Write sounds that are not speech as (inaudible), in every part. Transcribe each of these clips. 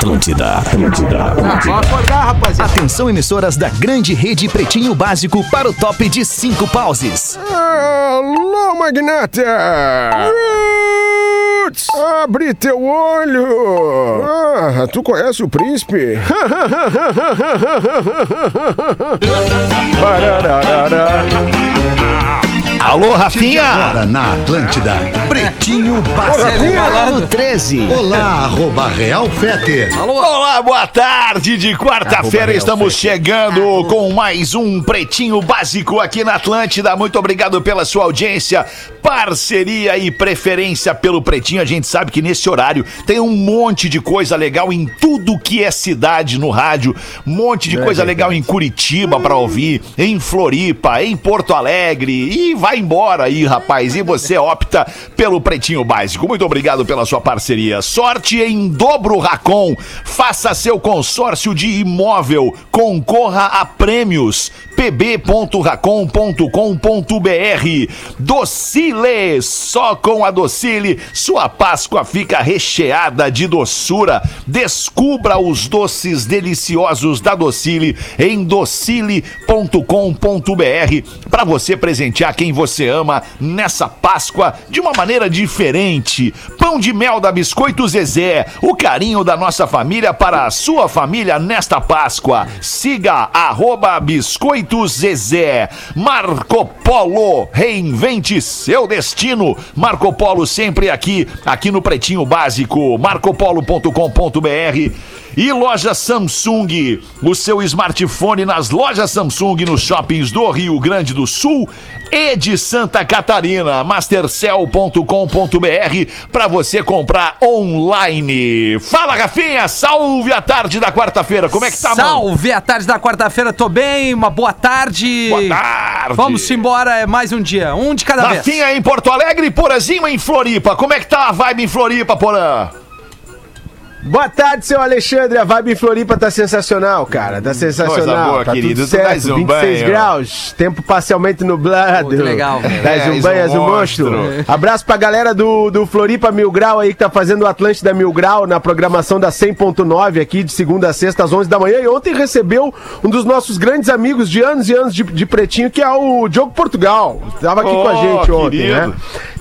Atlântida, Atlântida, Atlântida. Vamos acordar, rapaziada. Atenção, emissoras da grande rede Pretinho Básico para o top de cinco pauses. Alô, magnata! Roots! Abre teu olho! Ah, tu conhece o príncipe? (laughs) Parararara. Alô, Rafinha! Agora na Atlântida, Pretinho Básico. Alô, 13. Olá, arroba Real Fete. Olá, boa tarde de quarta-feira. Estamos chegando com mais um Pretinho Básico aqui na Atlântida. Muito obrigado pela sua audiência, parceria e preferência pelo Pretinho. A gente sabe que nesse horário tem um monte de coisa legal em tudo que é cidade no rádio. Um monte de coisa legal em Curitiba para ouvir, em Floripa, em Porto Alegre. E vai embora aí, rapaz. E você opta pelo Pretinho Básico. Muito obrigado pela sua parceria. Sorte em dobro Racon. Faça seu consórcio de imóvel. Concorra a prêmios. pb.racon.com.br Docile, só com a Docile sua Páscoa fica recheada de doçura. Descubra os doces deliciosos da Docile em docile.com.br para você presentear quem você ama nessa Páscoa de uma maneira diferente. Pão de mel da Biscoito Zezé, o carinho da nossa família para a sua família nesta Páscoa. Siga arroba Biscoito Zezé. Marco Polo, reinvente seu destino. Marco Polo sempre aqui, aqui no Pretinho Básico, marcopolo.com.br. E loja Samsung, o seu smartphone nas lojas Samsung nos shoppings do Rio Grande do Sul e de Santa Catarina, mastercell.com.br para você comprar online. Fala, Rafinha, salve a tarde da quarta-feira. Como é que tá, mano? Salve a tarde da quarta-feira, tô bem, uma boa tarde. Boa tarde. Vamos embora, é mais um dia, um de cada vez. Rafinha em Porto Alegre Porazinho em Floripa. Como é que tá a vibe em Floripa, Porã? Boa tarde, seu Alexandre. A vibe em Floripa tá sensacional, cara. Tá sensacional. boa, tá querido. tudo Tu certo. dás um 26 banho. graus, tempo parcialmente nublado. Pô, que legal, (laughs) velho. Dás És um um banho, és um monstro. monstro. Abraço pra galera do, do Floripa Mil Grau aí que tá fazendo o Atlântida Mil Grau na programação da 100.9 aqui de segunda a sexta às 11 da manhã. E ontem recebeu um dos nossos grandes amigos de anos e anos de, de Pretinho, que é o Diogo Portugal. Tava aqui Oh, com a gente ontem, querido. né?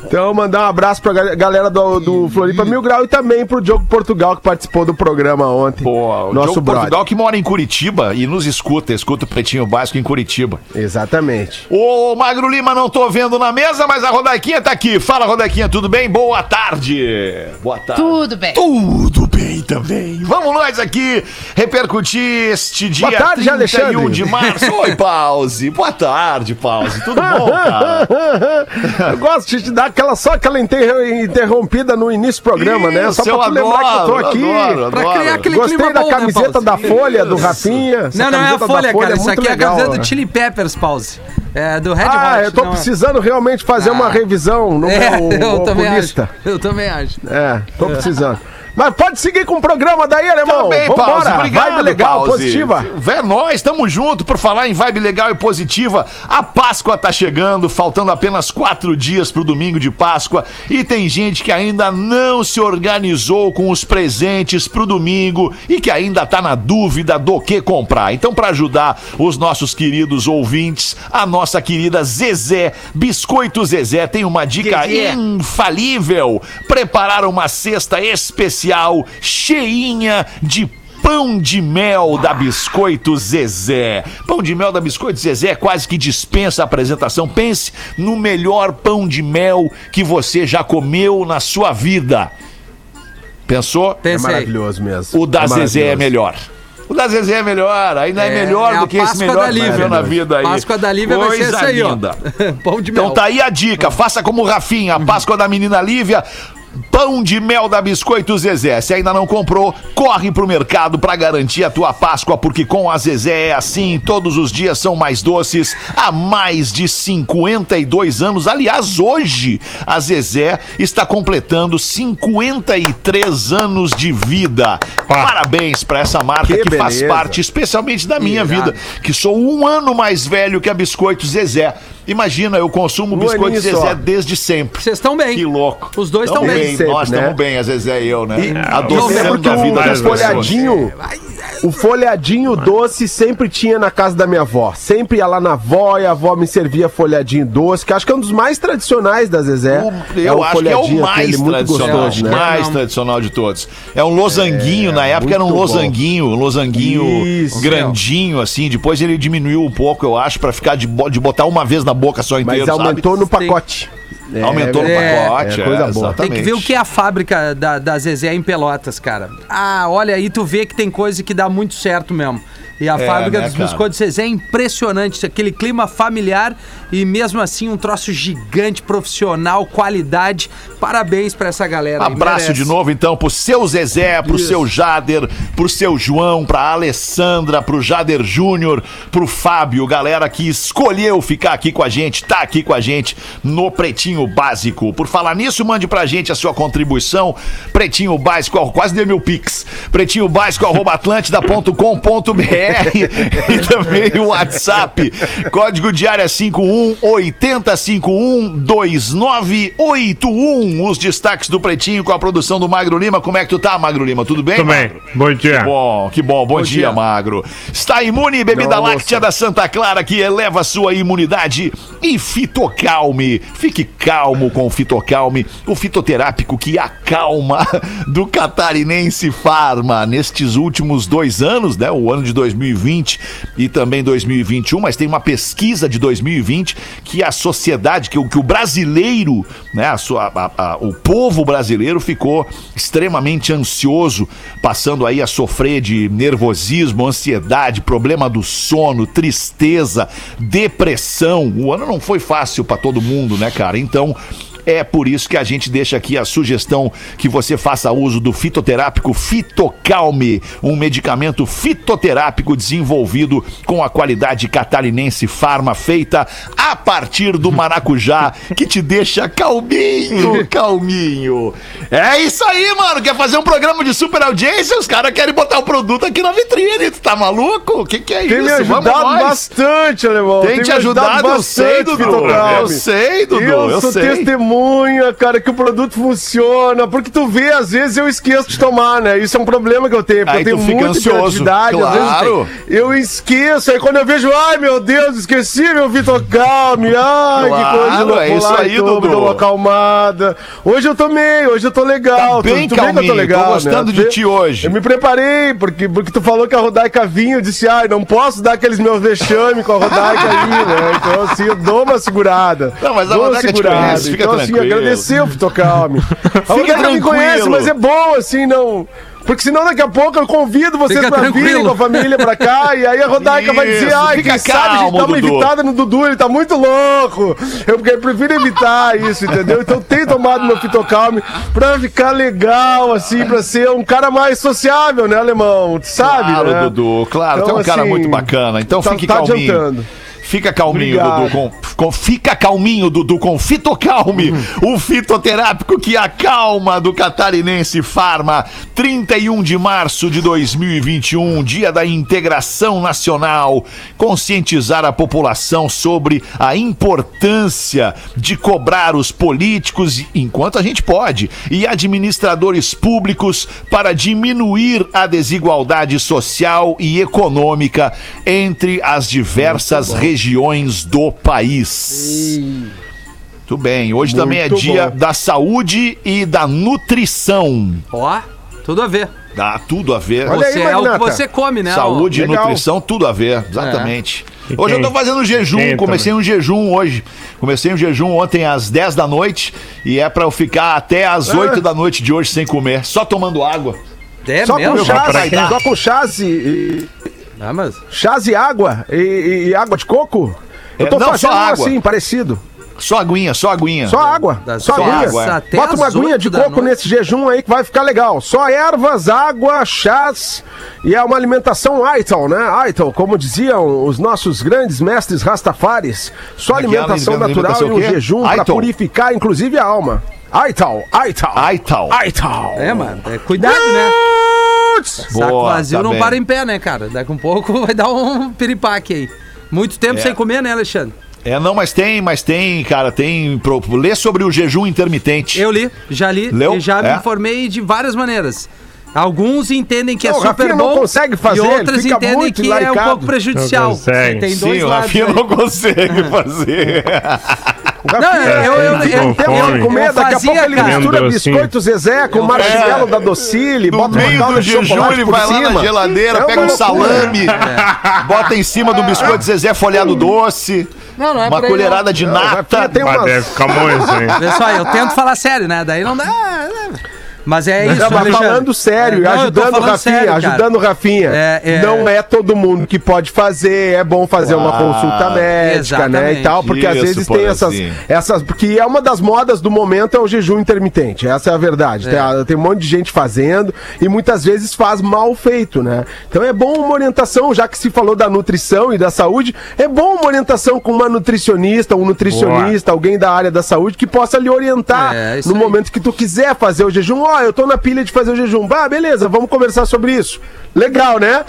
Então, mandar um abraço pra ga- galera do, do Floripa Mil Grau e também pro Diogo Portugal que participou do programa ontem. Pô, o Nosso Diogo brother. Portugal que mora em Curitiba e nos escuta, escuta o Pretinho Básico em Curitiba. Exatamente. Ô, Magro Lima, não tô vendo na mesa, mas a Rodaquinha tá aqui. Fala, Rodaquinha, tudo bem? Boa tarde. Boa tarde. Tudo bem. Tudo bem também. Vamos nós aqui repercutir este dia Boa tarde, 31 Alexandre. de março. (laughs) Oi, Pause. Boa tarde, Pause. Tudo bom, cara? (laughs) Eu gosto de te dar aquela, só aquela inter- interrompida no início do programa, né? Só Isso, pra tu eu lembrar que eu tô adoro, aqui. adoro, Pra adoro. criar aquele Gostei clima da bom, né, camiseta Pause? da Folha, do Rafinha. Essa Não, não é a da folha, cara. Isso muito aqui é a legal, camiseta né? do Chili Peppers, pause. É do Red Ah, Hot. eu tô não é- precisando realmente fazer uma Ah. revisão no É, meu (laughs) eu também acho. Eu também acho. É, tô precisando. Mas pode seguir com o programa daí, alemão. Também, Vambora. Pause. Obrigado, Vibe legal, Pause. positiva. Vé, nós estamos junto por falar em vibe legal e positiva. A Páscoa tá chegando, faltando apenas quatro dias pro domingo de Páscoa. E tem gente que ainda não se organizou com os presentes pro domingo e que ainda tá na dúvida do que comprar. Então, para ajudar os nossos queridos ouvintes, a nossa querida Zezé, Biscoito Zezé, tem uma dica Zezé. infalível: preparar uma cesta especial cheinha de Pão de mel da Biscoito Zezé. Pão de mel da Biscoito Zezé quase que dispensa a apresentação. Pense no melhor pão de mel que você já comeu na sua vida. Pensou? É Pensei. maravilhoso mesmo. O da É Zezé é melhor. O da Zezé é melhor, ainda é, É, melhor é do que esse Páscoa melhor da Lívia. na vida aí. Páscoa da Lívia vai ser Coisa essa aí, ó. (laughs) Pão de mel. Então tá aí a dica, faça como o Rafinha, a Páscoa da menina Lívia. Pão de mel da Biscoito Zezé. Se ainda não comprou, corre pro mercado pra garantir a tua Páscoa, porque com a Zezé é assim, todos os dias são mais doces. Há mais de 52 anos, aliás, hoje a Zezé está completando 53 anos de vida. Parabéns pra essa marca Que que, faz parte especialmente da minha Irado. vida, que sou um ano mais velho que a Biscoito Zezé. Imagina, eu consumo Um biscoito Zezé só. desde sempre. Vocês estão bem. Que louco. Os dois estão bem. Sempre, Nós né? estamos bem, a Zezé e eu, né? Lembro Adoçando que a vida o, das o pessoas. folhadinho, o folhadinho doce sempre tinha na casa da minha avó. Sempre ia lá na avó e a avó me servia folhadinho doce, que acho que é um dos mais tradicionais da Zezé. O- Eu acho que é o mais tradicional, gostoso, né? mais Não. tradicional de todos. É um losanguinho, na época era um losanguinho, um losanguinho Isso. grandinho, assim. Depois ele diminuiu um pouco, eu acho, pra ficar de, de botar uma vez na boca só inteiro, Mas aumentou sabe? no pacote. É, Aumentou no É, pacote, é coisa boa. exatamente. Tem que ver o que é a fábrica da, da Zezé em Pelotas, cara. Ah, olha aí, tu vê que tem coisa que dá muito certo mesmo. E a É, fábrica né, dos biscoitos Zezé é impressionante. Aquele clima familiar e mesmo assim um troço gigante, profissional, qualidade. Parabéns pra essa galera. Abraço merece. de novo, então, pro seu Zezé, pro seu Jader, pro seu João, pra Alessandra, pro Jader Júnior, pro Fábio, galera que escolheu ficar aqui com a gente, tá aqui com a gente no Pretinho Básico. Por falar nisso, mande pra gente a sua contribuição. Pretinho Básico, quase deu meu pix. Pretinho Básico, arroba atlântida.com.br (laughs) e também o WhatsApp. Código de área 51 8051 2981. Os destaques do Pretinho com a produção do Magro Lima. Como é que tu tá, Magro Lima? Tudo bem? Tudo bem. Bom dia. Bom, que bom. Bom, dia, dia. Magro. Está imune, bebida Não, láctea da Santa Clara que eleva a sua imunidade. E Fitocalme. Fique calmo com o Fitocalme, o fitoterápico que acalma (laughs) do Catarinense Farma. Nestes últimos dois anos, né? O ano de 2020 e também 2021, mas tem uma pesquisa de 2020 que a sociedade, que o, que o brasileiro, né? A sua, a- a- o povo brasileiro ficou extremamente ansioso, passando aí a sofrer de nervosismo, ansiedade, problema do sono, tristeza, depressão. O ano não foi fácil para todo mundo, né, cara? Então. É por isso que a gente deixa aqui a sugestão que você faça uso do fitoterápico Fitocalme, um medicamento fitoterápico desenvolvido com a qualidade catarinense farma feita a partir do maracujá, (laughs) que te deixa calminho, calminho. É isso aí, mano. Quer fazer um programa de super audiência? Os caras querem botar o produto aqui na vitrine. Tu tá maluco? O que, que é Tem isso? me ajudado nós. bastante, alemão. Tem te me ajudado, eu sei, Dudu. Eu sei, Dudu, Eu, eu sou sei. Testemunha, cara, que o produto funciona. Porque tu vê, às vezes eu esqueço de tomar, né? Isso é um problema que eu tenho. Porque Aí eu tenho muita ansioso. vezes Claro. eu esqueço. Aí quando eu vejo, ai meu Deus, esqueci meu Fitocalme. Ai, Claro, que coisa louca. é isso aí, Dudu. dou uma acalmada. Hoje eu tomei, hoje eu tô legal. Tá bem tu, tu que eu tô legal, tô gostando né? de ti hoje. Eu me preparei, porque, porque tu falou que a Rodaica vinha, eu disse, ai, não posso dar aqueles meus vexame com a Rodaica aí, né? Então, assim, eu dou uma segurada. Não, mas a Rodaica te segurada. conhece, fica então, assim, tranquilo. agradecer o Fitocalme. (laughs) A Rodaica me tranquilo. conhece, mas é bom, assim, não... Porque senão daqui a pouco eu convido vocês Fica pra virem tranquilo. com a família pra cá e aí a Rodaica vai dizer, Isso, ai, quem sabe a gente dá uma Dudu. evitada no Dudu, ele tá muito louco. Eu, eu prefiro evitar isso, entendeu? Então eu tenho tomado meu Fitocalme pra ficar legal, assim, pra ser um cara mais sociável, né, alemão? Tu sabe, Claro, né? Dudu, claro. Então, tu é um cara assim, muito bacana. Então tá- fique tá calminho. adiantando. Fica calminho, Obrigado. Dudu. Com, com- fica calminho, Dudu, com Fitocalme, Uhum. o fitoterápico que acalma do Catarinense Farma. 31 de março de 2021, dia da integração nacional. Conscientizar a população sobre a importância de cobrar os políticos, enquanto a gente pode, e administradores públicos para diminuir a desigualdade social e econômica entre as diversas regiões do país. Muito bem. Hoje também é Muito dia bom. da saúde e da nutrição. Ó, tudo a ver. Dá tudo a ver. Olha aí, Você é o que você come, né? Saúde e Legal. nutrição, tudo a ver, exatamente. E Hoje eu tô fazendo jejum, comecei um jejum hoje. Comecei um jejum ontem às 10 da noite e é pra eu ficar até às Ah. 8 da noite de hoje sem comer, só tomando água. É Só mesmo? com chás, só com chás e, e- Ah, mas... chás e água e, e- e água de coco? Eu É, tô não, só fazendo água. assim, parecido. Só aguinha, só aguinha. Só água. Das Só só aguinha. água, é. até Bota uma aguinha de da coco noite. nesse jejum aí que vai ficar legal. Só ervas, água, chás e é uma alimentação Aital, né? Aital, como diziam os nossos grandes mestres rastafares. Só é é alimentação alimentação natural e um jejum para purificar inclusive a alma. Aital, Aital. Aital. Aital. É, mano. É, cuidado, né? Putz. Saco Boa, vazio tá não bem. para em pé, né, cara? Daqui um pouco (laughs) vai dar um piripaque aí. Muito tempo É. sem comer, né, Alexandre? É, não, mas tem, mas tem, cara, tem. Pro, lê sobre o jejum intermitente. Eu li, já li Leu? e já me É? informei de várias maneiras. Alguns entendem que é Não, o super Rafinha não bom consegue fazer, e outras entendem que é um pouco prejudicial. Não consegue. Tem dois Sim, o lados Rafinha aí. não consegue (laughs) fazer. (laughs) O Não, Rafinha eu, eu, eu, eu, com eu, comer, daqui a pouco ele mistura assim. biscoito Zezé com marshmallow da Docile, bota meio do de jejum, ele por vai lá cima. na geladeira, É pega um salame, bota em cima do biscoito Zezé folhado doce, Não, não é uma colherada de nata. Tem Mas umas- deve ficar bom isso, hein? Pessoal, eu tento falar sério, né? Daí não dá. Mas é isso, Não, mas falando sério, É, não, ajudando o Rafinha, sério, ajudando o Rafinha. É, é. Não é todo mundo que pode fazer, é bom fazer uma Claro. consulta médica, né? E tal, porque às Isso, vezes tem essas, Porazinho. essas. Porque é uma das modas do momento é o jejum intermitente. Essa é a verdade. Tem, a- tem um monte de gente fazendo e muitas vezes faz mal feito, né? Então é bom uma orientação, já que se falou da nutrição e da saúde, é bom uma orientação com uma nutricionista, um nutricionista, alguém da área da saúde que possa lhe orientar É, no aí. momento que tu quiser fazer o jejum. Ó, eu tô na pilha de fazer o jejum. Ah, beleza, vamos conversar sobre isso. Legal, né?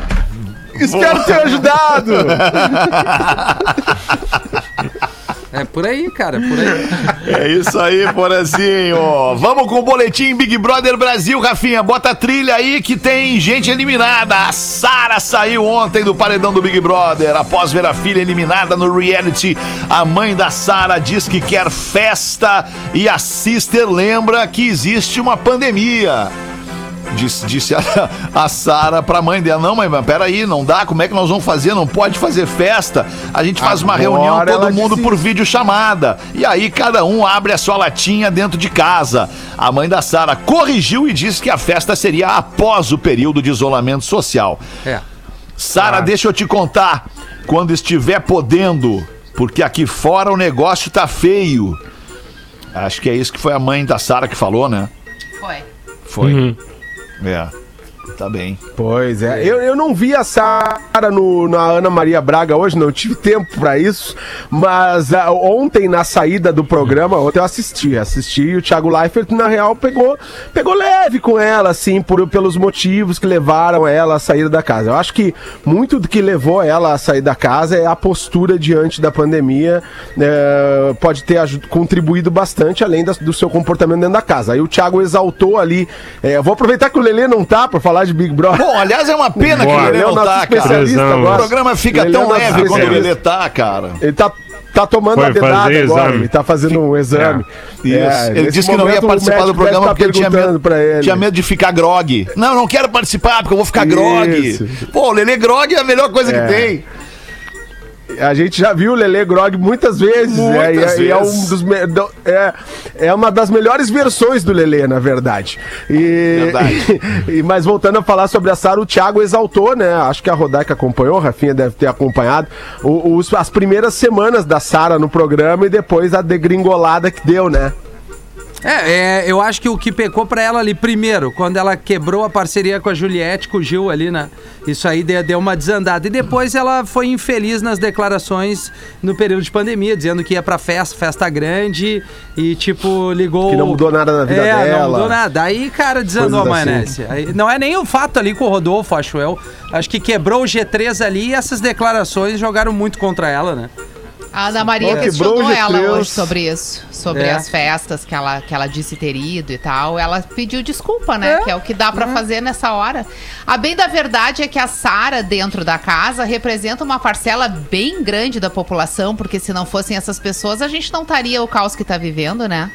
Espero ter ajudado. (laughs) É por aí, cara, por aí. (laughs) É isso aí, Porazinho. Vamos com o boletim Big Brother Brasil, Rafinha. Bota a trilha aí que tem gente eliminada. A Sara saiu ontem do paredão do Big Brother. Após ver a filha eliminada no reality, a mãe da Sara diz que quer festa e a sister lembra que existe uma pandemia. Disse, disse a, a Sara pra mãe dela: Não, mãe, mas peraí, não dá. Como é que nós vamos fazer? Não pode fazer festa. A gente faz uma Agora reunião, todo mundo disse por vídeo chamada. E aí cada um abre a sua latinha dentro de casa. A mãe da Sara corrigiu e disse que a festa seria após o período de isolamento social. É. Sara, deixa eu te contar. Quando estiver podendo, porque aqui fora o negócio tá feio. Acho que é isso que foi a mãe da Sara que falou, né? Foi. Foi. É. Tá bem. Pois é. Eu, eu não vi a Sara no- na Ana Maria Braga hoje, não tive tempo pra isso. Mas ah, ontem, na saída do programa, ontem eu assisti. Assisti e o Thiago Leifert, na real, pegou, pegou leve com ela, assim, por, pelos motivos que levaram ela a sair da casa. Eu acho que muito do que levou ela a sair da casa é a postura diante da pandemia. é, pode ter contribuído bastante, além das- do seu comportamento dentro da casa. Aí o Thiago exaltou ali. é, vou aproveitar que o Lelê não tá pra falar de Big Brother. Bom, aliás, é uma pena que Bora. é o não nosso tá, cara. O programa fica Ele é tão o leve quando especialista. ele tá, cara. Ele tá, tá tomando Foi a dedada agora, exame. ele tá fazendo um exame. Isso. É, ele disse que não ia o participar do programa tá porque tinha medo, pra ele. tinha medo de ficar grog. Não, não quero participar porque eu vou ficar Isso. grog. Pô, o Lelê grog é a melhor coisa É. que tem. A gente já viu o Lelê Grog muitas vezes. né? Muitas E é- e é, um vezes. dos me- é, é uma das melhores versões do Lelê, na verdade. E, Verdade. (laughs) e- mas voltando a falar sobre a Sara, o Thiago exaltou, né? Acho que a Rodaica acompanhou, a Rafinha deve ter acompanhado, os- as primeiras semanas da Sara no programa e depois a degringolada que deu, né? É, é, eu acho que o que pecou pra ela ali, primeiro, quando ela quebrou a parceria com a Juliette, com o Gil ali, né? Isso aí deu, deu uma desandada. E depois ela foi infeliz nas declarações no período de pandemia, dizendo que ia pra festa, festa grande, e tipo, ligou. Que não mudou nada na vida é, dela. Não mudou nada. Aí, cara, desandou a Coisas assim. maionese. Aí, não é nem o fato ali com o Rodolfo, acho eu. Acho que quebrou o G3 ali e essas declarações jogaram muito contra ela, né? A Ana Maria questionou ela G3. hoje sobre isso, sobre É. as festas que ela, que ela disse ter ido e tal. Ela pediu desculpa, né? Que é o que dá pra fazer nessa hora. A bem da verdade é que a Sara dentro da casa representa uma parcela bem grande da população, porque se não fossem essas pessoas, a gente não estaria o caos que tá vivendo, né?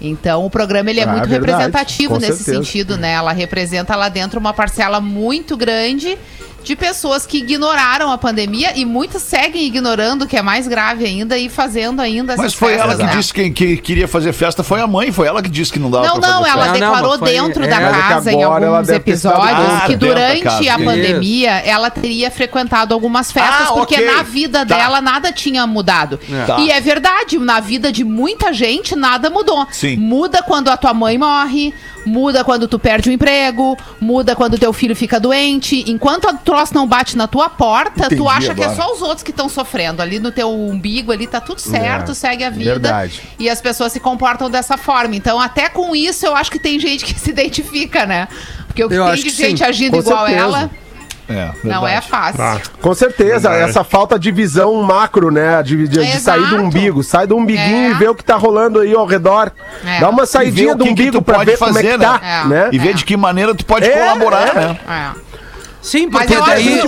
Então o programa ele é Ah, muito é verdade, representativo com nesse certeza. sentido, né? Ela representa lá dentro uma parcela muito grande de pessoas que ignoraram a pandemia e muitas seguem ignorando, que é mais grave ainda, e fazendo ainda Mas essas foi ela festas, que né? disse que, que queria fazer festa, foi a mãe, foi ela que disse que não dava Não, pra não, fazer ela festa. Não, não, declarou mas foi- dentro é. da Mas é que casa em agora ela alguns deve ter estado- episódios Ah, que dentro da durante casa. a Isso. pandemia ela teria frequentado algumas festas, Ah, porque ok. na vida Tá. dela nada tinha mudado. Tá. E é verdade, na vida de muita gente nada mudou. Sim. Muda quando a tua mãe morre, muda quando tu perde o emprego, muda quando teu filho fica doente. Enquanto o troço não bate na tua porta, Entendi tu acha que é agora. só os outros que estão sofrendo. Ali no teu umbigo ali tá tudo certo, É, segue a vida. verdade. E as pessoas se comportam dessa forma. Então, até com isso, eu acho que tem gente que (laughs) se identifica, né? Porque o que Eu tem de gente sim, agindo com igual certeza. ela. É, Não é fácil. Com certeza, essa falta de visão macro, né? De, de- de sair do umbigo. Sai do umbiguinho É. e vê o que tá rolando aí ao redor. É. Dá uma saidinha do que que umbigo tu pra ver como é fazer, que tá, né? né? E ver É. de que maneira tu pode É, colaborar, é. né? É. Sim, Mas porque eu daí. gente-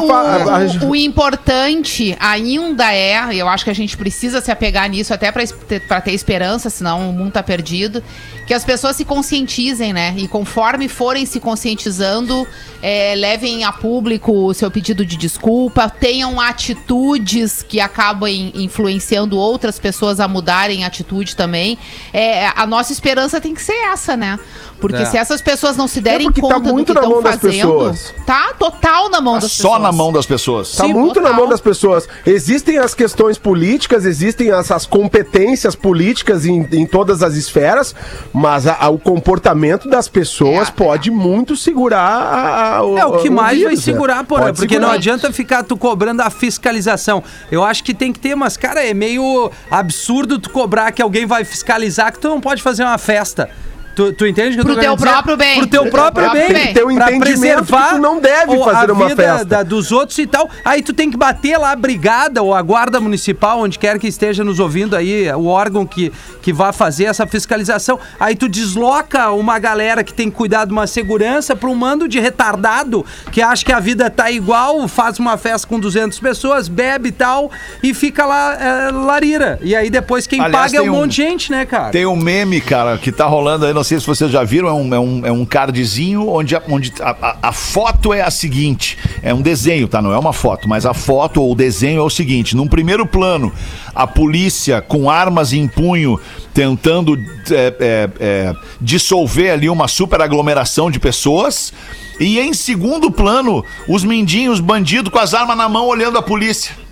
o, o importante ainda é, e eu acho que a gente precisa se apegar nisso até para ter esperança, senão o mundo tá perdido, que as pessoas se conscientizem, né? E conforme forem se conscientizando, é, levem a público o seu pedido de desculpa, tenham atitudes que acabem influenciando outras pessoas a mudarem atitude também. É, a nossa esperança tem que ser essa, né? Porque É. se essas pessoas não se derem porque tá conta do muito que estão fazendo, pessoas. tá total na mão Tá das só pessoas. na mão das pessoas. Tá Sim, muito na total. mão das pessoas. Existem as questões políticas, existem as, as competências políticas em, em todas as esferas, mas a- a- o comportamento das pessoas É, pode muito segurar a, a- É o que mais vai vírus, né? segurar, porra, Pode porque não segurar. adianta ficar tu cobrando a fiscalização. Eu acho que tem que ter, mas, cara, é meio absurdo tu cobrar que alguém vai fiscalizar que tu não pode fazer uma festa. Tu, tu entende o que eu Pro tô teu próprio bem. Pro teu próprio bem. bem. Um pra que tu não deve fazer a uma vida festa. da- dos outros e tal. Aí tu tem que bater lá a brigada ou a guarda municipal, onde quer que esteja nos ouvindo aí, o órgão que, que vai fazer essa fiscalização. Aí tu desloca uma galera que tem que cuidar de uma segurança para um mando de retardado que acha que a vida tá igual, faz uma festa com 200 pessoas, bebe e tal, e fica lá é, larira. E aí depois quem Aliás, paga é um um- monte de gente, né, cara? Tem um meme, cara, que tá rolando aí, não sei se vocês já viram, é um, é um, é um cardzinho onde, a, onde a, a- a foto é a seguinte, é um desenho, tá? Não é uma foto, mas a foto ou o desenho é o seguinte, num primeiro plano, a polícia com armas em punho tentando é, é, é, dissolver ali uma super aglomeração de pessoas e em segundo plano, os mindinhos, bandidos com as armas na mão olhando a polícia.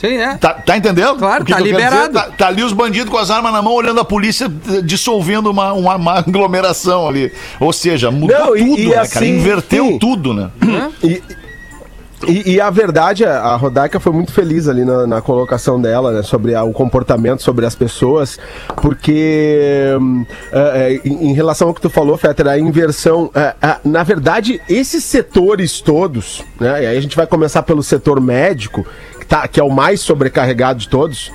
Sim, é. Tá, tá entendendo? Claro, tá liberado. Tá, tá ali os bandidos com as armas na mão olhando a polícia eh, dissolvendo uma, uma, uma (laughs) aglomeração ali. Ou seja, mudou Não, e- tudo, e né, cara? assim, Inverteu sim. tudo, né? E, e, e a verdade, a Rodaica foi muito feliz ali na, na colocação dela, né, sobre a- o comportamento, sobre as pessoas, porque hum, é, é, em, em relação ao que tu falou, Fetter, a inversão, é, na verdade, esses setores todos, né, e aí a gente vai começar pelo setor médico, que, tá, que é o mais sobrecarregado de todos,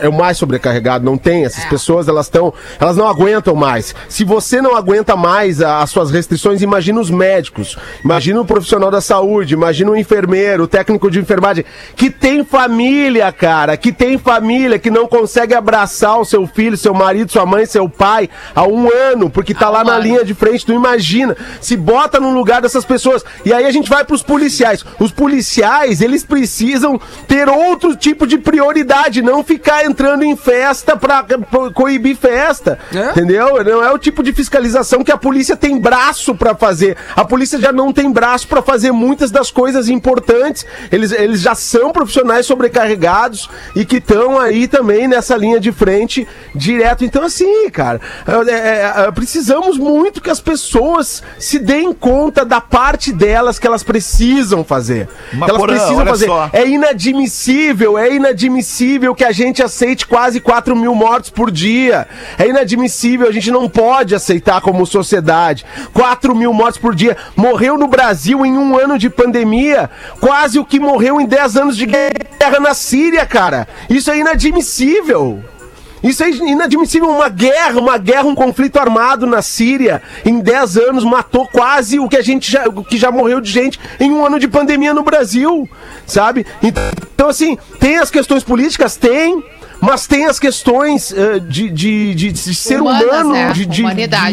é o mais sobrecarregado, não tem. Essas É. pessoas, elas estão. Elas não aguentam mais. Se você não aguenta mais a- as suas restrições, imagina os médicos, imagina o profissional da saúde, imagina o enfermeiro, o técnico de enfermagem, que tem família, cara, que tem família, que não consegue abraçar o seu filho, seu marido, sua mãe, seu pai há um ano, porque tá Há lá na linha de frente, tu imagina. Se bota no lugar dessas pessoas. E aí a gente vai pros policiais. Os policiais, eles precisam ter outro tipo de prioridade, não ficar entrando em festa pra, coibir festa. É? Entendeu? Não é o tipo de fiscalização que a polícia tem braço pra fazer. A polícia já não tem braço pra fazer muitas das coisas importantes. Eles, eles já são profissionais sobrecarregados e que estão aí também nessa linha de frente direto. Então, assim, cara, é, é, é, precisamos muito que as pessoas se deem conta da parte delas que elas precisam fazer. Mas, elas precisam fazer. só. É inadmissível, é inadmissível que a gente aceite quase 4 mil mortos por dia. É inadmissível, a gente não pode aceitar como sociedade. 4 mil mortos por dia. Morreu no Brasil em um ano de pandemia, quase o que morreu em 10 anos de guerra na Síria, cara. Isso é inadmissível. Isso é inadmissível, uma guerra, uma guerra, um conflito armado na Síria, em 10 anos matou quase o que a gente já, o que já morreu de gente em um ano de pandemia no Brasil, sabe? Então, assim, tem as questões políticas? Tem. Mas tem as questões eh, de, de, de, de ser Humanas, humano, né? de, de-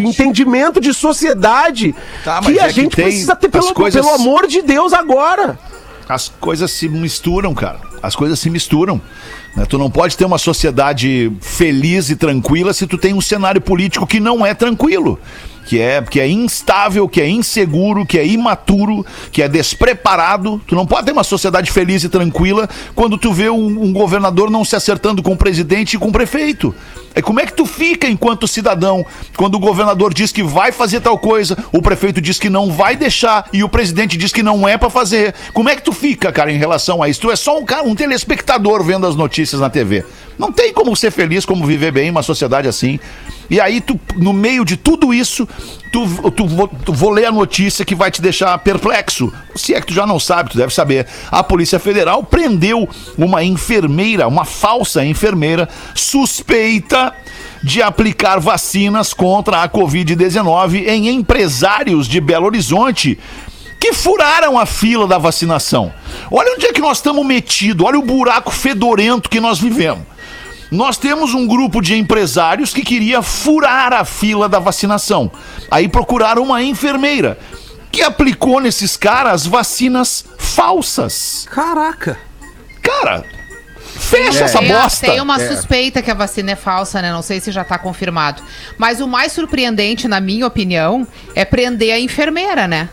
entendimento de sociedade, Tá, mas que a é que gente tem precisa ter, pelo, coisas- pelo amor de Deus, agora. As coisas se misturam, cara. As coisas se misturam. né? Tu não pode ter uma sociedade feliz e tranquila se tu tem um cenário político que não é tranquilo. Que é, que é instável, que é inseguro, que é imaturo, que é despreparado. Tu não pode ter uma sociedade feliz e tranquila quando tu vê um, um governador não se acertando com o presidente e com o prefeito. É como é que tu fica enquanto cidadão quando o governador diz que vai fazer tal coisa, o prefeito diz que não vai deixar e o presidente diz que não é pra fazer. Como é que tu fica, cara, em relação a isso? Tu é só um cara, um telespectador vendo as notícias na TV. Não tem como ser feliz, como viver bem em uma sociedade assim. E aí, tu, no meio de tudo isso, tu, tu, tu vou ler a notícia que vai te deixar perplexo. Se é que tu já não sabe, tu deve saber. A Polícia Federal prendeu uma enfermeira, uma falsa enfermeira, suspeita de aplicar vacinas contra a Covid-19 em empresários de Belo Horizonte que furaram a fila da vacinação. Olha onde é que nós estamos metidos, olha o buraco fedorento que nós vivemos. Nós temos um grupo de empresários que queria furar a fila da vacinação. Aí procuraram uma enfermeira que aplicou nesses caras vacinas falsas. Caraca. Cara, fecha essa Tem, bosta. tem uma suspeita que a vacina é falsa, né? Não sei se já tá confirmado. Mas o mais surpreendente, na minha opinião, é prender a enfermeira, né?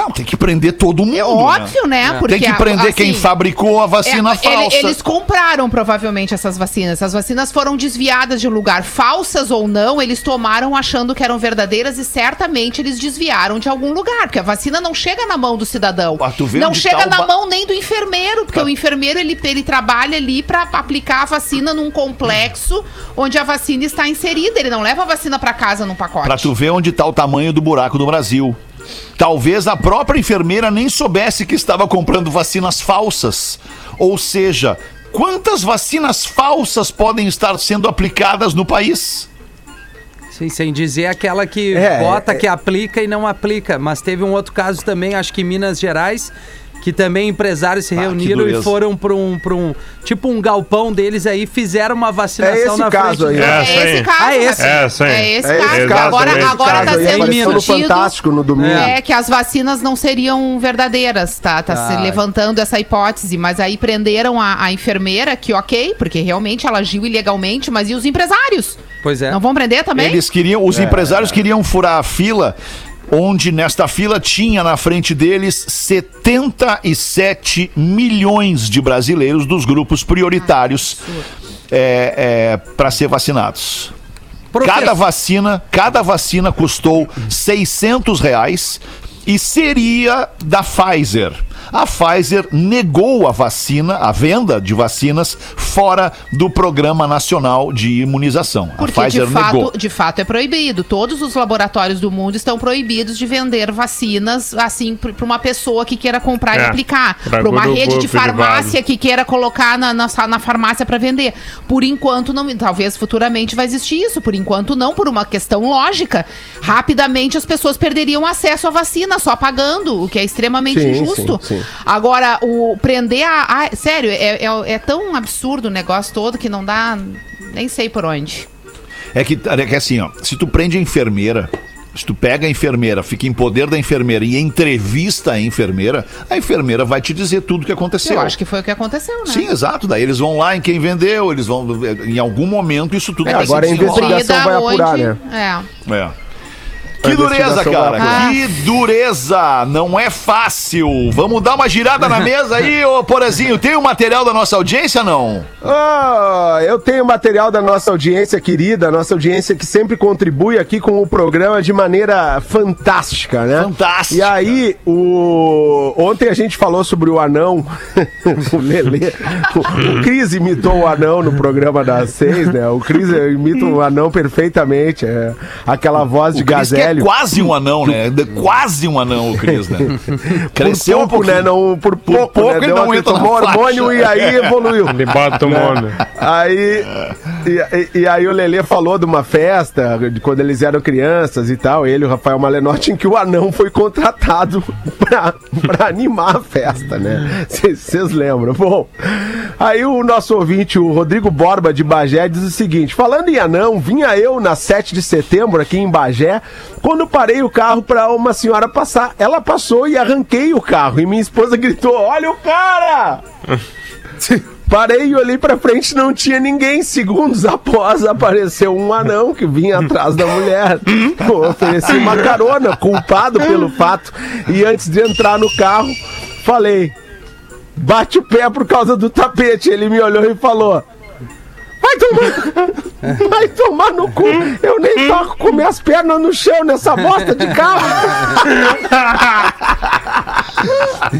Não, tem que prender todo mundo. É óbvio, né? Porque tem que prender quem assim, fabricou a vacina É, ele- falsa. eles compraram provavelmente essas vacinas. As vacinas foram desviadas de um lugar, falsas ou não, eles tomaram achando que eram verdadeiras e certamente eles desviaram de algum lugar, porque a vacina não chega na mão do cidadão. Ah, não chega tá na ba- mão nem do enfermeiro, porque o enfermeiro ele, ele trabalha ali pra aplicar a vacina num complexo onde a vacina está inserida. Ele não leva a vacina pra casa num pacote. Pra tu ver onde tá o tamanho do buraco do Brasil. Talvez a própria enfermeira nem soubesse que estava comprando vacinas falsas. Ou seja, quantas vacinas falsas podem estar sendo aplicadas no país? Sim, sem dizer aquela que É, bota, é- que aplica e não aplica. Mas teve um outro caso também, acho que em Minas Gerais, que também empresários se Ah, reuniram e dureza. foram para um, pra um. Tipo um galpão deles aí, fizeram uma vacinação É esse na caso frente. aí. É, É sim. esse caso, Ah, esse? Rafinha. É, sim. É esse É esse caso. caso, agora é esse agora caso tá aí, sendo discutido. Fantástico no domingo. É. que as vacinas não seriam verdadeiras, tá? Tá se Ah. levantando essa hipótese. Mas aí prenderam a, a enfermeira, que ok, porque realmente ela agiu ilegalmente, mas e os empresários? Pois é. Não vão prender também? Eles queriam, os empresários queriam furar a fila, onde nesta fila tinha na frente deles 77 milhões de brasileiros dos grupos prioritários para ser vacinados. Cada vacina, cada vacina custou 600 reais e seria da Pfizer. A Pfizer negou a vacina, a venda de vacinas fora do Programa Nacional de Imunização. Porque a Pfizer de fato, negou. de fato é proibido. Todos os laboratórios do mundo estão proibidos de vender vacinas assim para uma pessoa que queira comprar e É, aplicar, pra para uma rede de privado. farmácia que queira colocar na, na, na farmácia para vender. Por enquanto não, talvez futuramente vai existir isso. Por enquanto não, por uma questão lógica. Rapidamente as pessoas perderiam acesso à vacina só pagando, o que é extremamente Sim, injusto. sim, sim. Agora, o prender a. a- sério, é, é, é tão absurdo o negócio todo que não dá. Nem sei por onde. É que, é que assim, ó, se tu prende a enfermeira, se tu pega a enfermeira, fica em poder da enfermeira e entrevista a enfermeira, a enfermeira vai te dizer tudo o que aconteceu. Eu acho que foi o que aconteceu, né? Sim, exato. Daí eles vão lá em quem vendeu, eles vão. Em algum momento isso tudo É, vai agora se a investigação vai apurar, né? É. É. Que dureza, cara. apurar. Que dureza. Não é fácil. Vamos dar uma girada na mesa aí, ô Porazinho. Tem o material da nossa audiência, não? Ah, eu tenho material da nossa audiência querida, nossa audiência que sempre contribui aqui com o programa de maneira fantástica, né? Fantástica. E aí, o... ontem a gente falou sobre o anão, (laughs) o Lelê. O, o Cris imitou o anão no programa das seis, né? O Cris imita o anão perfeitamente, é aquela voz de O Gazélio. quase um anão, né? Quase um anão, o Cris, né? (laughs) Cresceu por um pouco, pouquinho. né? Não, por pouco, pouco né? ele Deu não entra tomou hormônio e aí (laughs) evoluiu. Ele bota o mono. Aí, e, e- e aí o Lelê falou de uma festa, de quando eles eram crianças e tal, ele e o Rafael Malenotti, em que o anão foi contratado (laughs) pra, pra animar a festa, né? Vocês lembram? Bom, aí o nosso ouvinte, o Rodrigo Borba de Bagé, diz o seguinte, falando em anão, vinha eu na 7 de setembro aqui em Bagé, quando parei o carro pra uma senhora passar. Ela passou e arranquei o carro, e minha esposa gritou, olha o cara! (laughs) Parei e olhei pra frente, não tinha ninguém. Segundos após, apareceu um anão que vinha atrás da mulher. Ofereci uma carona, culpado pelo fato. E antes de entrar no carro, falei: bate o pé por causa do tapete. Ele me olhou e falou. Vai tomar, vai tomar no cu. Eu nem toco com minhas pernas no chão nessa bosta de carro.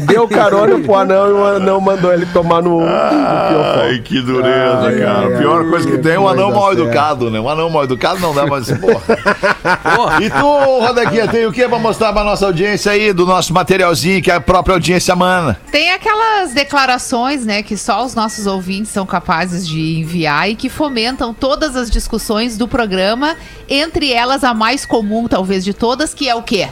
Deu carona pro anão e o anão mandou ele tomar no. Ai, que dureza, Ai, cara. ai, A pior ai, coisa que que tem é um anão mal séria. educado, né? Um anão mal educado não dá mais. Porra. E tu, Rodaquinha, tem o que pra mostrar pra nossa audiência aí do nosso materialzinho que a própria audiência mana? Tem aquelas declarações, né, que só os nossos ouvintes são capazes de enviar e que fomentam todas as discussões do programa, entre elas a mais comum, talvez, de todas, que é o quê?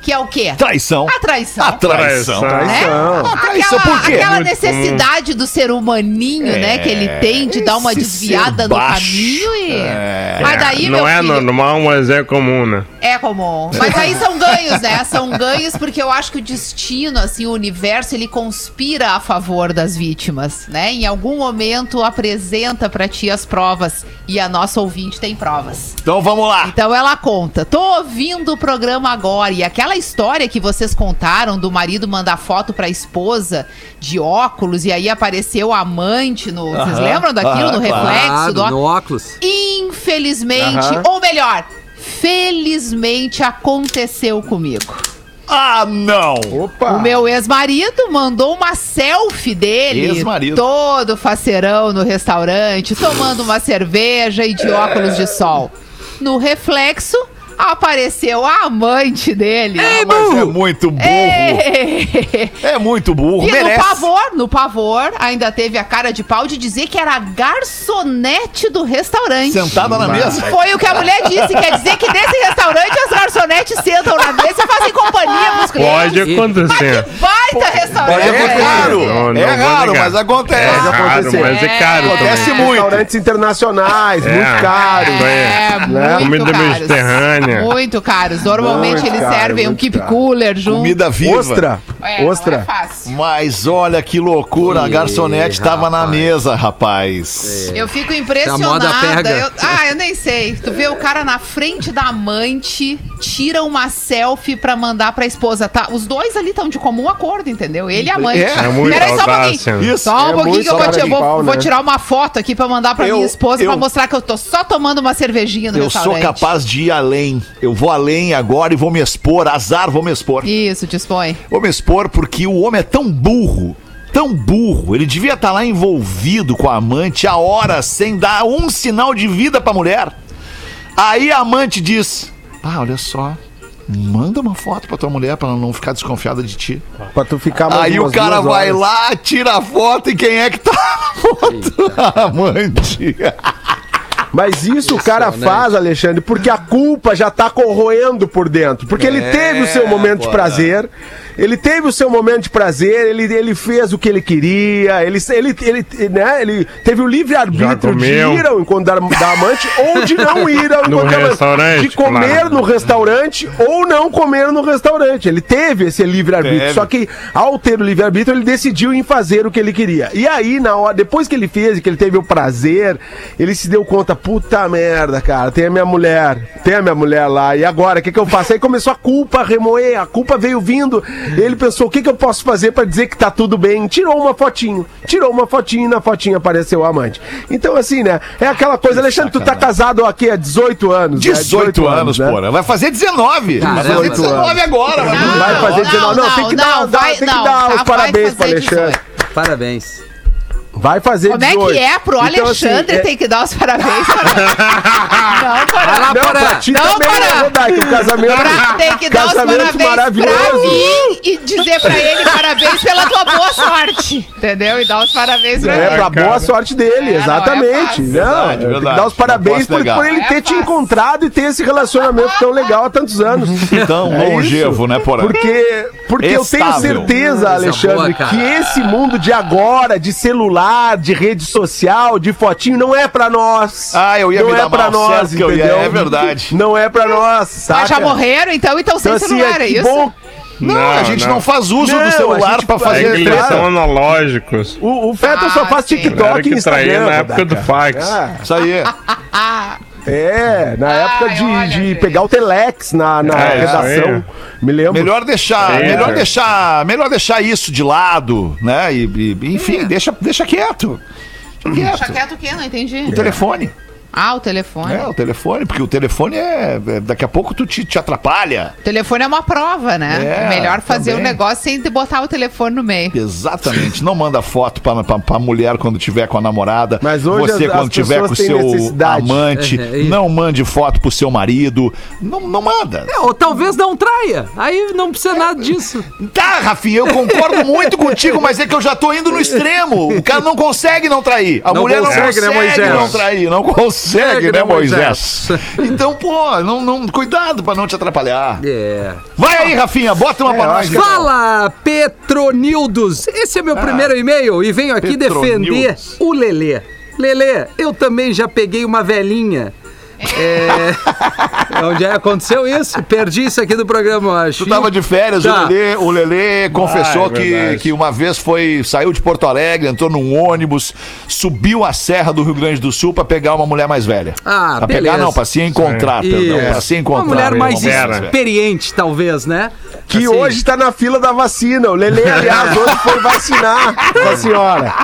Que é o quê? Traição. A traição. A traição. Traição. né? Traição. traição, Aquela, por quê? aquela necessidade do ser humaninho, né, que ele tem de dar uma desviada no caminho e... É. Mas daí, não meu é filho, normal, mas é comum, né? é comum. Mas aí são (laughs) ganhos, né? São ganhos porque eu acho que o destino, assim, o universo, ele conspira a favor das vítimas, né? Em algum momento apresenta pra ti as provas e a nossa ouvinte tem provas. Então vamos lá. Então ela conta: tô ouvindo o programa agora e aquela história que vocês contaram do marido mandar foto pra esposa de óculos e aí apareceu a amante no. Vocês lembram daquilo? no claro. reflexo do no óculos? Infelizmente, ou melhor, felizmente aconteceu comigo. Ah, não. Opa! O meu ex-marido mandou uma selfie dele, todo faceirão no restaurante, tomando uma cerveja e de óculos de sol. No reflexo, apareceu a amante dele. Mas é muito burro. Ei! É muito burro. E no Merece. pavor, no pavor, ainda teve a cara de pau de dizer que era a garçonete do restaurante. Sentada na mesa. Foi o que a mulher disse, quer dizer que nesse restaurante as garçonetes sentam na mesa e fazem companhia pros clientes. Pode acontecer. Baita restaurante. É né? raro. Não, não é raro, mas acontece. É raro, acontecer. mas é caro Acontece também. muito. Restaurantes internacionais, É. muito caros. É, Né? muito Comida caros. mediterrânea. Muito caros. Normalmente Muito eles caro, servem um keep caro. cooler junto. Comida viva. Ostra. É, não é Ostra. fácil. Mas olha que loucura, a garçonete tava na mesa, rapaz. Eu fico A moda impressionada. pega. Eu- ah, eu nem sei. Tu vê o cara na frente da amante, tira uma selfie pra mandar pra esposa. Tá? Os dois ali estão de comum acordo, entendeu? Ele e a amante. É. É muito Peraí, só um pouquinho. Isso. Só um É pouquinho que eu vou, de vou- pau, vou tirar uma foto aqui pra mandar pra Eu- minha esposa eu- pra mostrar que eu tô só tomando uma cervejinha no Eu sou restaurante. capaz de ir além. Eu vou além agora e vou me expor. Azar, vou me expor. Isso, dispõe. Vou me expor porque o homem é tão burro. Tão burro, ele devia estar lá envolvido com a amante há horas sem dar um sinal de vida pra mulher. Aí a amante diz: Ah, olha só, manda uma foto pra tua mulher pra ela não ficar desconfiada de ti. Pra tu ficar mais Aí o cara vai horas. lá, tira a foto e quem é que tá na (laughs) foto? A amante. Mas isso o cara faz, Alexandre, porque a culpa já tá corroendo por dentro. Porque ele É, teve o seu momento de porra. prazer, ele teve o seu momento de prazer, ele, ele fez o que ele queria, ele, ele, ele, né, ele teve o livre-arbítrio de ir ao encontro da, da amante ou de não (laughs) ir ao encontro da amante. De comer claro. no restaurante ou não comer no restaurante. Ele teve esse livre-arbítrio. Só que ao ter o livre-arbítrio, ele decidiu em fazer o que ele queria. E aí, na hora, depois que ele fez e que ele teve o prazer, ele se deu conta, puta merda, cara, tem a minha mulher, tem a minha mulher lá, e agora, o que, que eu faço? Aí começou a culpa a remoer, a culpa veio vindo. Ele pensou, o que, que eu posso fazer pra dizer que tá tudo bem? Tirou uma fotinho, tirou uma fotinho e na fotinha apareceu o amante. Então, assim, né, é aquela coisa, Alexandre, tu tá casado aqui há 18 anos. né? 18 anos, né? porra. Vai fazer 19. vai fazer 18 19 anos. agora. Vai Não, Vai fazer 19. Não, tem que dar, dar- vai- tem que não, dar tá, os vai parabéns pro Alexandre. 18. Parabéns. Vai fazer Como é 18. que é pro Então, assim, Alexandre é- tem que dar os parabéns (laughs) para... Não, para. lá, Não, pra ti Não, também, né, Rodaica? O casamento, Pra- tem que dar os casamento parabéns pra maravilhoso. mim e dizer pra ele parabéns pela tua boa sorte. Entendeu? E dar os parabéns pra É, ele. pra cara. boa sorte dele, É, não, é exatamente. fácil. Não, Verdade, tem que verdade. dar os parabéns Não por, por ele É ter te encontrado e ter esse relacionamento tão legal há tantos anos. Tão É longevo, isso. né, Porã? Porque, porque eu tenho certeza, Coisa Alexandre, que esse mundo de agora, de celular, de rede social, de fotinho, não é pra nós. Ah, eu ia não me é dar pra mal, nós, certo que eu ia, entendeu? é verdade. Não é pra nós, saca? Mas já morreram, então, então sem Então, assim, celular, é, é que isso? bom. Não, a gente não, faz uso Não, do celular É fazer que eles claro. são analógicos. O, o Fetter só Ah, faz TikTok que e Instagram. na época do fax. Ah, Isso aí. (laughs) É, na época de, olha, de pegar o Telex na, na É, redação. Me lembro. Melhor deixar, Sim, melhor é. deixar, melhor deixar isso de lado, né? E, e- enfim, deixa, deixa quieto. Deixa deixa quieto. quieto o quê? Não entendi. O telefone. Ah, o telefone. É, o telefone, porque o telefone é. é- daqui a pouco tu te, te atrapalha. O telefone é uma prova, né? É, É, melhor fazer o também. negócio sem botar o telefone no meio. Exatamente. Não manda foto pra, pra, pra mulher quando tiver com a namorada. Mas hoje Você as- quando as tiver com o seu amante, É, é não mande foto pro seu marido. Não, não manda. É, ou talvez não traia. Aí não precisa nada disso. Tá, Rafinha, eu concordo muito contigo, mas é que eu já tô indo no extremo. O cara não consegue não trair. A Não mulher não consegue, consegue né, não trair. Não consegue, Consegue, né, né, Moisés? (laughs) Então, pô, não, não, cuidado pra não te atrapalhar. É. Vai aí, Rafinha, bota uma pra nós. cara. Fala, Petronildos! Esse é meu primeiro e-mail e venho aqui defender o Lelê. Lelê, eu também já peguei uma velhinha. É... (laughs) Onde é? aconteceu isso? Perdi isso aqui do programa, eu acho. Tu tava de férias, Tá. o Lelê, o Lelê confessou Ah, é que, que uma vez foi, saiu de Porto Alegre, entrou num ônibus, subiu a serra do Rio Grande do Sul pra pegar uma mulher mais velha. Ah, pra beleza. pegar não, pra se encontrar, perdão, pra se encontrar. Uma mulher mais Uma mulher velha. experiente, talvez, né? Que Assim, hoje tá na fila da vacina. O Lele, aliás, hoje foi vacinar (laughs) a senhora.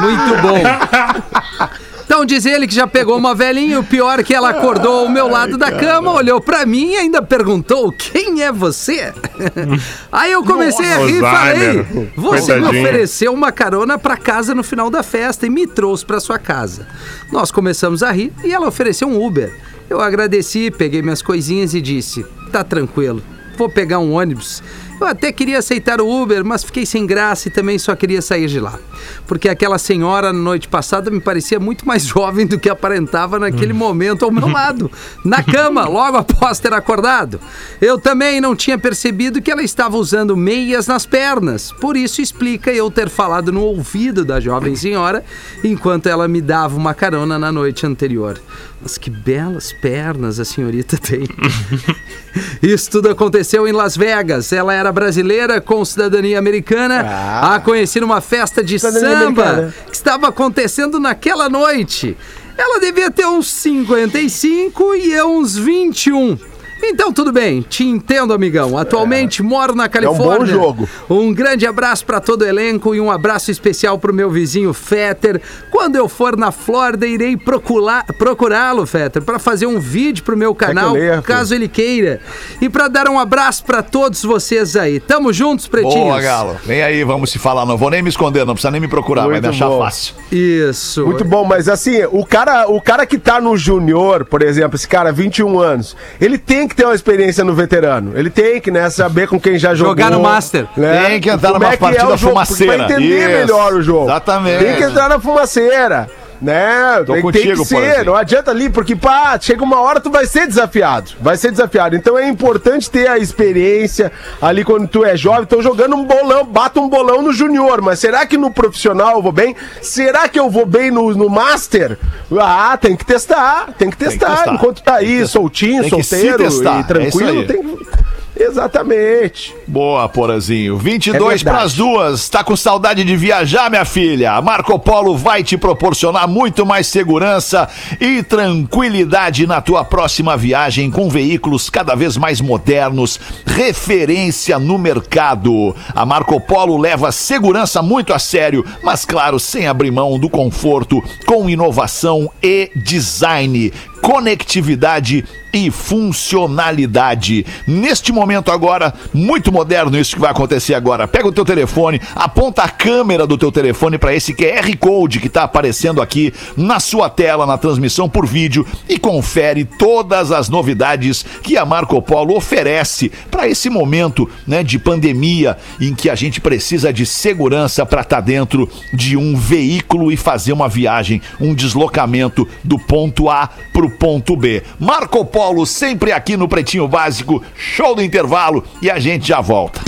Muito bom. Então diz ele que já pegou uma velhinha, o pior é que ela acordou ao meu lado da cama, olhou pra mim e ainda perguntou: "Quem é você?". (laughs) Aí eu comecei a rir e falei: "Você me ofereceu uma carona pra casa no final da festa e me trouxe pra sua casa". Nós começamos a rir e ela ofereceu um Uber. Eu agradeci, peguei minhas coisinhas e disse: "Tá tranquilo. Vou pegar um ônibus". Eu até queria aceitar o Uber, mas fiquei sem graça e também só queria sair de lá. Porque aquela senhora na noite passada me parecia muito mais (laughs) jovem do que aparentava naquele momento ao meu lado, na cama, logo após ter acordado. Eu também não tinha percebido que ela estava usando meias nas pernas. Por isso explica eu ter falado no ouvido da jovem senhora enquanto ela me dava uma carona na noite anterior. Mas que belas pernas a senhorita tem. (laughs) Isso tudo aconteceu em Las Vegas. Ela era brasileira com cidadania americana. Ah. A conheci numa festa de Cidadania samba americana. que estava acontecendo naquela noite. Ela devia ter uns 55 e eu uns 21. Então tudo bem, te entendo, amigão. Atualmente moro na Califórnia. É. bom jogo. Um grande abraço para todo o elenco e um abraço especial pro meu vizinho Fetter. Quando eu for na Flórida, irei procurar- procurá-lo, Fetter, para fazer um vídeo pro meu canal, leia, caso ele queira. E para dar um abraço para todos vocês aí. Tamo juntos, pretinhos. Boa, Galo. Vem aí, vamos se falar. Não vou nem me esconder, não precisa nem me procurar, vai Muito me achar bom. fácil. Isso. Muito bom, mas assim, o cara, o cara que tá no júnior, por exemplo, esse cara, 21 anos, ele tem que ter uma experiência no veterano. Ele tem que, né, saber com quem já jogou. Jogar no Master. né? Tem que entrar Como numa é que é partida porque fumaceira. Vai entender Isso. melhor o jogo. Exatamente. Tem que entrar na fumaceira. Né? Tô tem, tem contigo, que ser, não adianta ali, porque pá, chega uma hora tu vai ser desafiado. Vai ser desafiado. Então é importante ter a experiência ali quando tu é jovem. Tô jogando um bolão, bato um bolão no junior, mas será que no profissional eu vou bem? Será que eu vou bem no, no master? Ah, tem que testar, tem que testar. testar. Enquanto tá aí, soltinho, Tem que solteiro testar, é e tranquilo, aí. tem que. Exatamente. Boa, Porazinho. 22 É para as duas. Tá com saudade de viajar, minha filha? A Marco Polo vai te proporcionar muito mais segurança e tranquilidade na tua próxima viagem com veículos cada vez mais modernos, referência no mercado. A Marco Polo leva segurança muito a sério, mas claro, sem abrir mão do conforto, com inovação e design conectividade e funcionalidade. Neste momento agora, muito moderno isso que vai acontecer agora. Pega o teu telefone, aponta a câmera do teu telefone para esse QR Code que está aparecendo aqui na sua tela, na transmissão por vídeo e confere todas as novidades que a Marco Polo oferece para esse momento, né, de pandemia em que a gente precisa de segurança para estar dentro de um veículo e fazer uma viagem, um deslocamento do ponto A pro ponto B. Marco Polo sempre aqui no Pretinho Básico, show do intervalo e a gente já volta.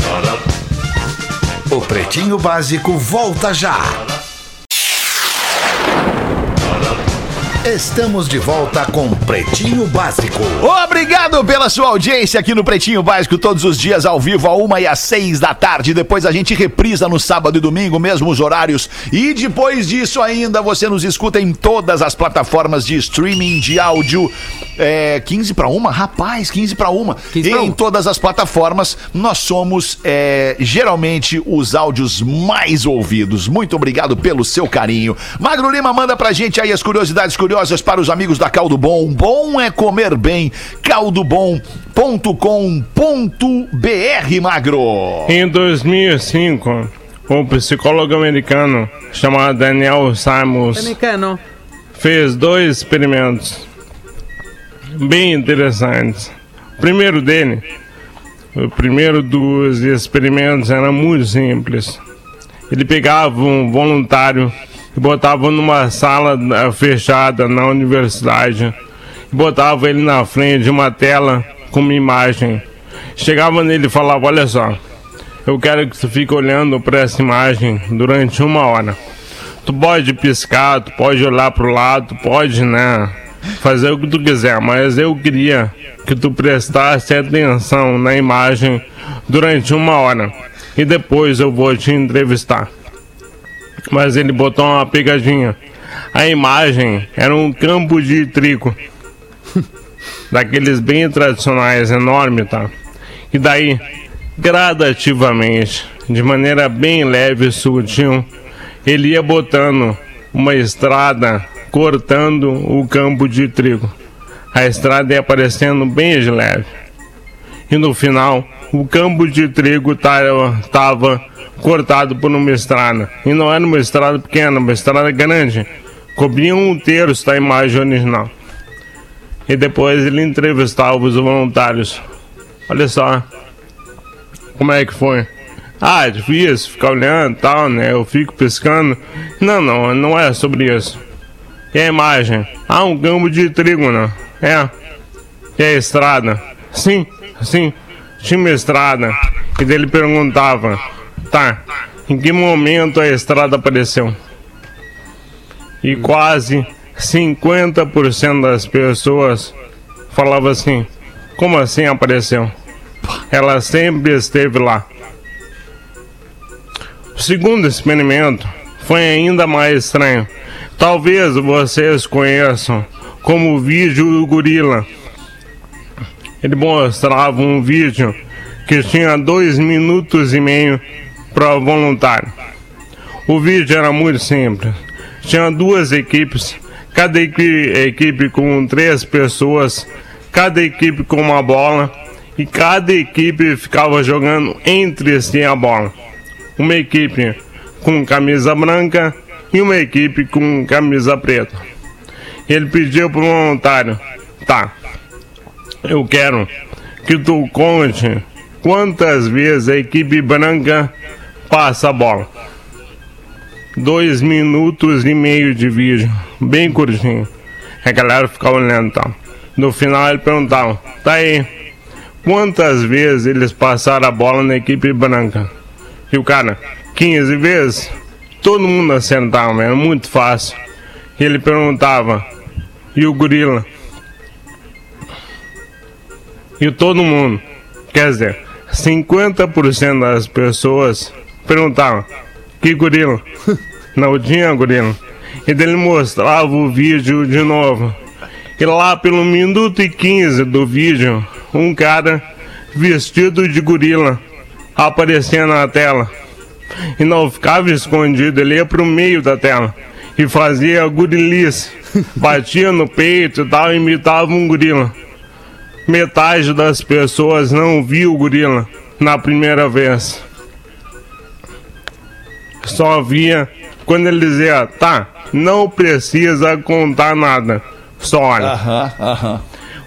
O Pretinho Básico volta já. Estamos de volta com Pretinho Básico. Obrigado pela sua audiência aqui no Pretinho Básico, todos os dias ao vivo, a uma e às seis da tarde. Depois a gente reprisa no sábado e domingo, mesmos horários. E depois disso ainda, você nos escuta em todas as plataformas de streaming de áudio. É, 15 para uma? Rapaz, 15 para uma. 15 pra em uma. todas as plataformas, nós somos é, geralmente os áudios mais ouvidos. Muito obrigado pelo seu carinho. Magro Lima manda pra gente aí as curiosidades curiosas maravilhosas para os amigos da Caldo Bom. Bom é comer bem. caldobom.com.br, magro. Em 2005, um psicólogo americano chamado Daniel Simons Americano. fez dois experimentos bem interessantes. O primeiro dele, o primeiro dos experimentos era muito simples. Ele pegava um voluntário e botava numa sala eh, fechada na universidade botava ele na frente de uma tela com uma imagem. Chegava nele e falava: Olha só, eu quero que tu fique olhando para essa imagem durante uma hora. Tu pode piscar, tu pode olhar pro lado, tu pode, né? Fazer o que tu quiser, mas eu queria que tu prestasse atenção na imagem durante uma hora. E depois eu vou te entrevistar. Mas ele botou uma pegadinha. A imagem era um campo de trigo. (laughs) Daqueles bem tradicionais, enorme, tá? E daí, gradativamente, de maneira bem leve e sutil, ele ia botando uma estrada cortando o campo de trigo. A estrada ia aparecendo bem de leve. E no final, o campo de trigo estava cortado por uma estrada. E não era uma estrada pequena, uma estrada grande. Cobria um terço da imagem original. E depois ele entrevistava os voluntários. Olha só, como é que foi? Ah, é difícil ficar olhando e tal, né? Eu fico pescando. Não, não, não é sobre isso. E a imagem? Ah, um campo de trigo, né? É. E a estrada? Sim, sim. Tinha uma estrada. E dele perguntava: Em que momento a estrada apareceu? E quase 50% das pessoas falavam assim: Como assim apareceu? Ela sempre esteve lá. O segundo experimento foi ainda mais estranho. Talvez vocês conheçam como o vídeo do gorila. Ele mostrava um vídeo que tinha dois minutos e meio para o voluntário. O vídeo era muito simples. Tinha duas equipes, cada equipe, equipe com três pessoas, cada equipe com uma bola e cada equipe ficava jogando entre si a bola. Uma equipe com camisa branca e uma equipe com camisa preta. Ele pediu pro voluntário: Tá, eu quero que tu conte quantas vezes a equipe branca passa a bola. Dois minutos e meio de vídeo, bem curtinho. A galera ficava olhando tá? No final ele perguntava: Tá aí, quantas vezes eles passaram a bola na equipe branca? E o cara, 15 vezes? Todo mundo acertava, era muito fácil. E ele perguntava, e o gorila? E todo mundo, quer dizer, 50% das pessoas perguntavam, que gorila? (laughs) Não tinha gorila. E ele mostrava o vídeo de novo. E lá pelo minuto e 15 do vídeo, um cara vestido de gorila aparecia na tela. E não ficava escondido, ele ia pro meio da tela e fazia gorilice. (laughs) Batia no peito e tal, imitava um gorila. Metade das pessoas não viu o gorila na primeira vez. Só via quando ele dizia, tá, não precisa contar nada, só olha. Aham, aham.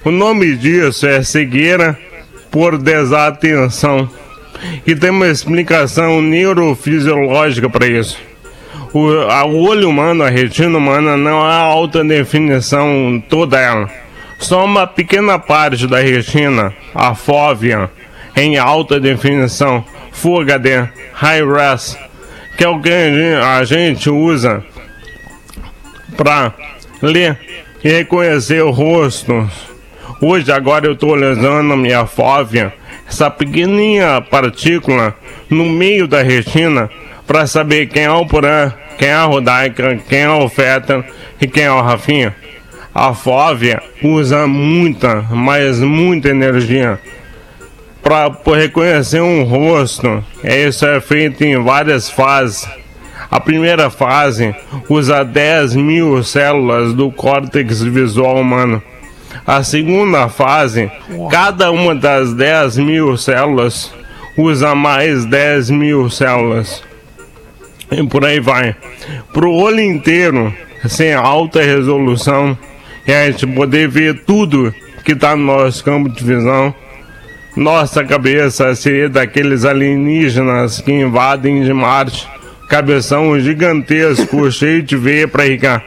O nome disso é cegueira por desatenção. E tem uma explicação neurofisiológica para isso. O, o olho humano, a retina humana, não é alta definição toda ela. Só uma pequena parte da retina, a fóvea, em alta definição, Full HD, High Res, que que a gente usa para ler e reconhecer o rosto. Hoje, agora eu estou olhando a minha fóvea, essa pequenininha partícula no meio da retina, para saber quem é o Porã, quem é a Rodaica, quem é o Fetter e quem é o Rafinha. A fóvea usa muita, mas muita energia para reconhecer um rosto. É, Isso é feito em várias fases. A primeira fase usa 10 mil células do córtex visual humano. A segunda fase, cada uma das 10 mil células usa mais 10 mil células. E por aí vai. Pro olho inteiro, sem alta resolução, e a gente poder ver tudo que tá no nosso campo de visão. Nossa cabeça seria daqueles alienígenas que invadem de Marte. Cabeção gigantesco, (laughs) cheio de veia pra ricar.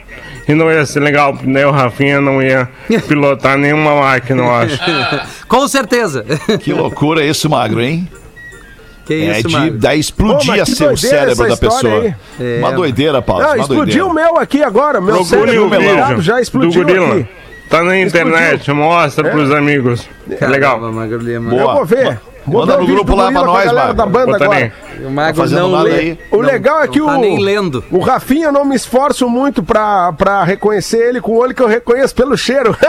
E não ia ser legal, né? O Rafinha não ia (laughs) pilotar nenhuma máquina, eu acho. (laughs) Com certeza. Que loucura isso, magro, hein? Que É isso, de, Magro. Daí que seu doideira cérebro da pessoa. aí. Uma É, doideira, Paulo. Não, uma explodiu o meu aqui agora. Meu Procure cérebro o já do explodiu gorila. aqui. Tá na internet, mostra pros amigos. É legal. Caramba, Magro Lima. Boa. Eu vou ver. Manda o no grupo lá pra nós, Magro. da banda agora. O Tá fazendo não lê. aí. O legal é que não o. tá nem lendo. O Rafinha eu não me esforço muito pra, pra reconhecer ele com o olho que eu reconheço pelo cheiro. (laughs)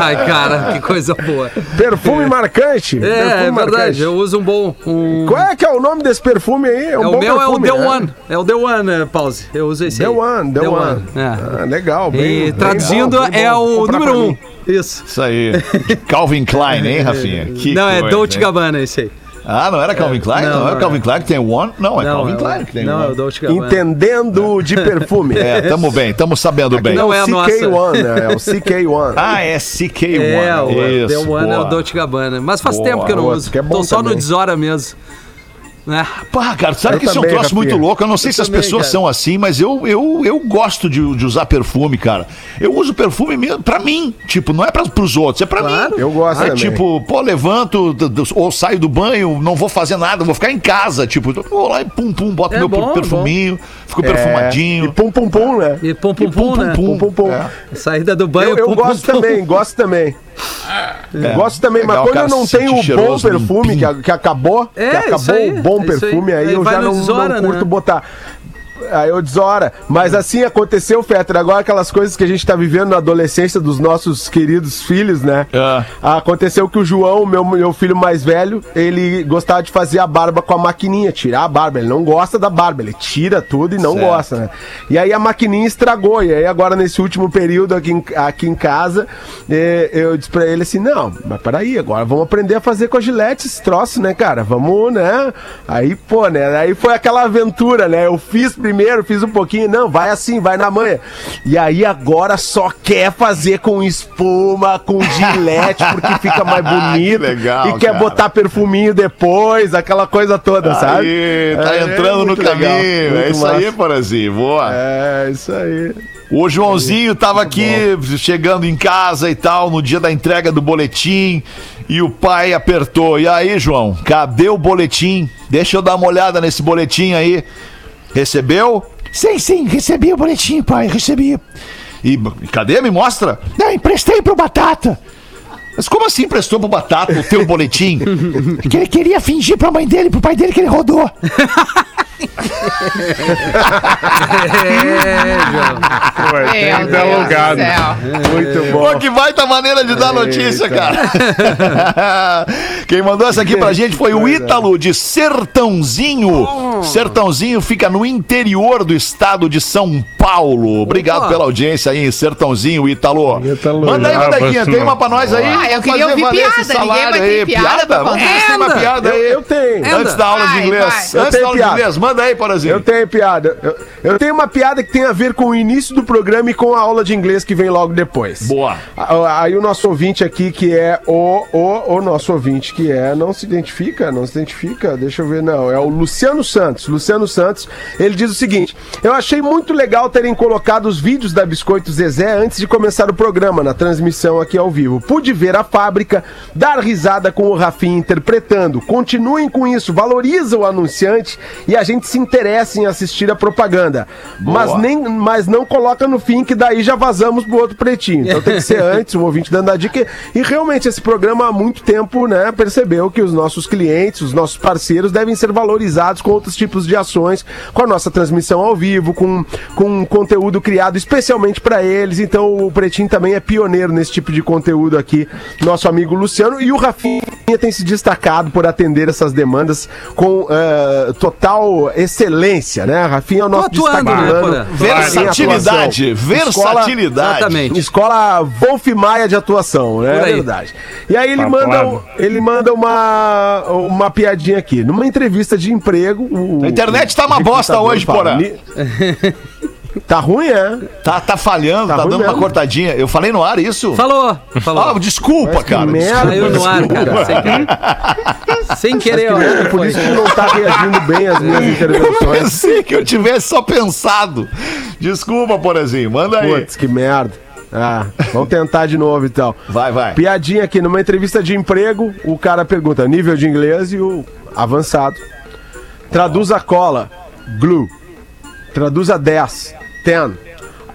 Ai, cara, que coisa boa. perfume marcante. É, perfume é verdade. marcante. Eu uso um bom. Um... Qual é que é o nome desse perfume aí? É, um o bom meu é o perfume, The né? One. É o The One, eh, Pause. Eu uso esse The aí. One, The, One. É. Ah, legal, bem, E bem traduzindo, bem é o número um. mim. Isso. Isso aí. Calvin Klein, hein, Rafinha? (laughs) Que não, é coisa, Dolce hein? Gabbana esse aí. Ah, não era Calvin Klein? não, Não, não é é. Calvin Klein que tem One? Não, é não, Calvin é o- Klein que tem Não, é o One. Dolce Gabbana. Entendendo de perfume. (laughs) É, tamo bem, tamo sabendo bem. não é nossa. CK1, né? É o CK1. Ah, é CK1. É, o Isso, The One é o boa. Dolce Gabbana. Mas faz Boa, tempo que eu não uso. que é bom Tô só no também. Desora mesmo. Né? Pá, cara, sabe Eu que isso é um troço muito louco? Eu não sei Eu se as também, pessoas cara. são assim, mas eu, eu, eu gosto de, de usar perfume, cara. Eu uso perfume mesmo pra mim. Tipo, não é pra, pros outros, é pra Claro. mim. Eu gosto É também. tipo, pô, levanto ou saio do banho, não vou fazer nada, vou ficar em casa. Tipo, vou lá e pum, pum, boto É meu bom, perfuminho, fico É, perfumadinho. E pum, pum, pum, né? E pum pum pum, né? Pum, pum, pum. É. Saída do banho, Eu, eu pum, gosto pum, pum. também, gosto também. Gosto também, É. Legal, mas quando eu não tenho o bom perfume, que, que acabou, É, que acabou aí, o bom é perfume, aí. aí, eu já não, desora, não curto né? botar. Aí eu desora. Mas assim aconteceu, Fetter, agora aquelas coisas que a gente tá vivendo na adolescência dos nossos queridos filhos, né? É. Aconteceu que o João, meu, meu filho mais velho, ele gostava de fazer a barba com a maquininha, tirar a barba. Ele não gosta da barba, ele tira tudo e não Certo. gosta, né? E aí a maquininha estragou. E aí agora nesse último período aqui em, aqui em casa, eh, eu disse pra ele assim, não, mas peraí, agora vamos aprender a fazer com a gilete esse troço, né, cara? Vamos, né? Aí, pô, né? Aí foi aquela aventura, né? Eu fiz primeiro, fiz um pouquinho, não, vai assim, vai na manha. E aí agora só quer fazer com espuma, com gilete, porque fica (laughs) mais bonito. legal, e quer cara. botar perfuminho depois, aquela coisa toda, sabe? Aí, tá É, entrando no muito caminho. é isso aí, massa. Porazinho. Boa. É, isso aí. O Joãozinho tava aqui chegando em casa e tal, no dia da entrega do boletim, e o pai apertou. E aí, João, cadê o boletim? Deixa eu dar uma olhada nesse boletim aí. Recebeu? Sim, sim, recebi o boletim, pai, recebi. E cadê? Me mostra. Não, emprestei pro Batata. Mas como assim emprestou pro Batata o teu boletim? (laughs) que ele queria fingir pra mãe dele, pro pai dele que ele rodou. (laughs) É, João. Pô, tem Meu que ter Deus do alugado. céu. Muito Pô, bom. que baita maneira de dar notícia, cara. (laughs) Quem mandou essa aqui pra gente foi o Ítalo de Sertãozinho. Sertãozinho fica no interior do estado de São Paulo. Obrigado Opa. pela audiência aí, Sertãozinho, Ítalo. Manda aí, Ah, Mandequinha, você tem uma pra nós aí? Ah, eu queria ouvir piada, ninguém vai ter piada pra Vamos contar. ver se tem uma piada Eu, aí. eu tenho. Antes da aula de inglês. vai. Antes Eu da aula de piada. inglês, manda aí, Porazinho. Eu tenho piada. Eu, eu tenho uma piada que tem a ver com o início do programa e com a aula de inglês que vem logo depois. Boa. Aí o nosso ouvinte aqui, que é o, o, o nosso ouvinte, que é, não se identifica, não se identifica, deixa eu ver, não, é o Luciano Santos. Luciano Santos, ele diz o seguinte: Eu achei muito legal terem colocado os vídeos da Biscoito Zezé antes de começar o programa, na transmissão aqui ao vivo. Pude ver a fábrica, dar risada com o Rafinha interpretando. Continuem com isso, valoriza o anunciante e a gente se interessa em assistir a propaganda. Mas, nem, mas não coloca no fim, que daí já vazamos pro outro pretinho. Então tem que ser (laughs) antes, o ouvinte dando a dica. E realmente esse programa há muito tempo, né, percebeu que os nossos clientes, os nossos parceiros devem ser valorizados com outros tipos de ações, com a nossa transmissão ao vivo, com, com conteúdo criado especialmente para eles. Então o Pretinho também é pioneiro nesse tipo de conteúdo aqui, nosso amigo Luciano e o Rafinha tem se destacado por atender essas demandas com eh, total excelência, né? Rafinha é o nosso Tô atuando, né? Versatilidade, versatilidade. Exatamente. Escola Wolf Maia de atuação, né? É verdade. E aí ele Tá manda, ele manda uma, uma piadinha aqui. Numa entrevista de emprego. o- A internet tá uma bosta hoje, Porã. (laughs) "Ni- Tá ruim, é? Tá, tá falhando, Tá tá, dando uma mesmo. cortadinha. Eu falei no ar isso? Falou, falou. Ah, desculpa, Mas que cara. merda. Saiu no ar, cara, sem querer. Sem querer, ó. Por isso que não tá reagindo bem às minhas (laughs) Eu intervenções. pensei que eu tivesse só pensado. Desculpa, Porazinho. Manda aí. Putz, que merda. Ah, vamos tentar de novo então. Vai, vai. Piadinha aqui, numa entrevista de emprego, o cara pergunta nível de inglês e o avançado. Traduza cola, glue. Traduza 10, 10.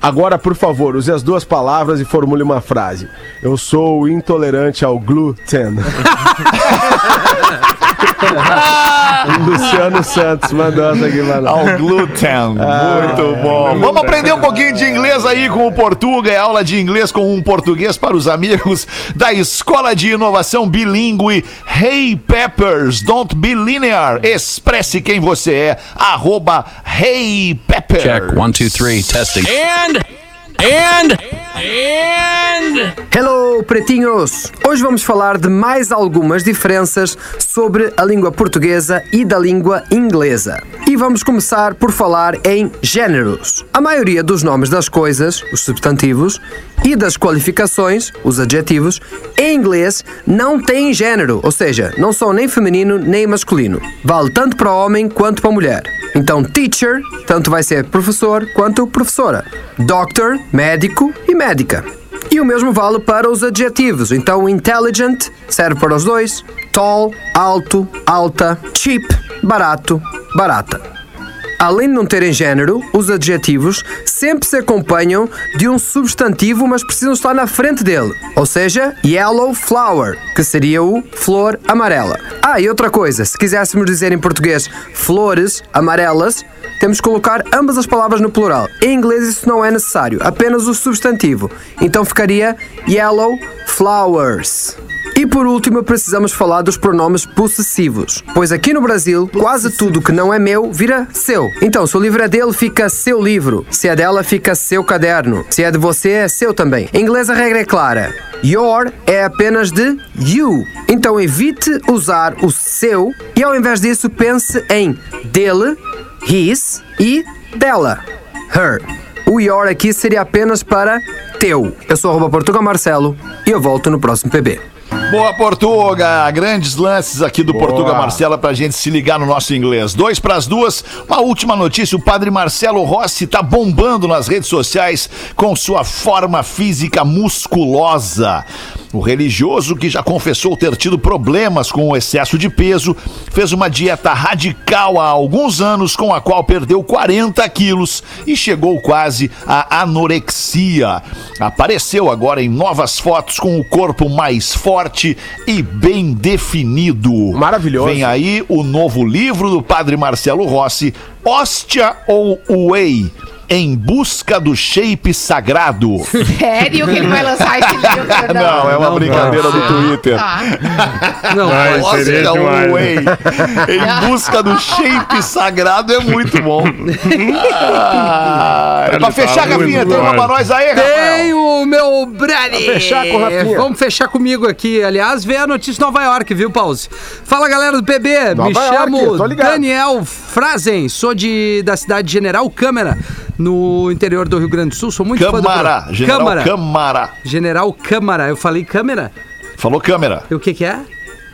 Agora, por favor, use as duas palavras e formule uma frase. Eu sou intolerante ao glúten. (laughs) (laughs) Luciano Santos mandou essa aqui, mano. Ao gluten. Muito bom. Vamos aprender um pouquinho de inglês aí com o Portuga. É aula de inglês com um português para os amigos da Escola de Inovação Bilingue Hey Peppers. Don't be linear. Expresse quem você é. Arroba Hey Peppers. Check one, two, three, testing. Hello, pretinhos! Hoje vamos falar de mais algumas diferenças sobre a língua portuguesa e da língua inglesa. E vamos começar por falar em géneros. A maioria dos nomes das coisas, os substantivos, e das qualificações, os adjetivos, em inglês não têm género, ou seja, não são nem feminino nem masculino. Vale tanto para homem quanto para mulher. Então, teacher, tanto vai ser professor quanto professora. Doctor, médico e médica. E o mesmo vale para os adjetivos. Então, intelligent serve para os dois. Tall, alto, alta. Cheap, barato, barata. Além de não terem género, os adjetivos sempre se acompanham de um substantivo, mas precisam estar na frente dele. Ou seja, yellow flower, que seria o flor amarela. Ah, e outra coisa, se quiséssemos dizer em português flores amarelas, temos que colocar ambas as palavras no plural. Em inglês isso não é necessário, apenas o substantivo. Então ficaria yellow flowers. E por último, precisamos falar dos pronomes possessivos, pois aqui no Brasil, quase tudo que não é meu vira seu. Então, se o livro é dele, fica seu livro. Se é dela, fica seu caderno. Se é de você, é seu também. Em inglês, a regra é clara. Your é apenas de you. Então, evite usar o seu e, ao invés disso, pense em dele, his e dela, her. O your aqui seria apenas para teu. Eu sou arroba Portugal Marcelo e eu volto no próximo PB. Boa, Portuga! Grandes lances aqui do Portuga Marcela pra gente se ligar no nosso inglês. Dois pras duas. Uma última notícia: o padre Marcelo Rossi tá bombando nas redes sociais com sua forma física musculosa. O religioso, que já confessou ter tido problemas com o excesso de peso, fez uma dieta radical há alguns anos, com a qual perdeu 40 quilos e chegou quase à anorexia. Apareceu agora em novas fotos com o corpo mais forte e bem definido. Maravilhoso. Vem aí o novo livro do padre Marcelo Rossi, Hóstia ou Whey? Em busca do shape sagrado. Sério que ele vai lançar esse livro? (laughs) Não, é uma não, brincadeira do Ah, Twitter. tá. Não, seria Oscar demais. Whey. Em (laughs) busca do shape sagrado é muito bom. Ah, (laughs) é pra Ele fechar, tá Rafinha, tem uma pra nós aí, Tem o meu brother. fechar com o Rafinha. Vamos fechar comigo aqui. Aliás, vê a notícia de Nova York, viu, Pause? Fala, galera do PB. Nova Me York, chamo. Daniel Frazen. Sou de, da cidade de General Câmara, no interior do Rio Grande do Sul. Sou muito fã Câmara, do General Câmara. Câmara. General Câmara. Eu falei câmera? Falou câmera. E o que que é?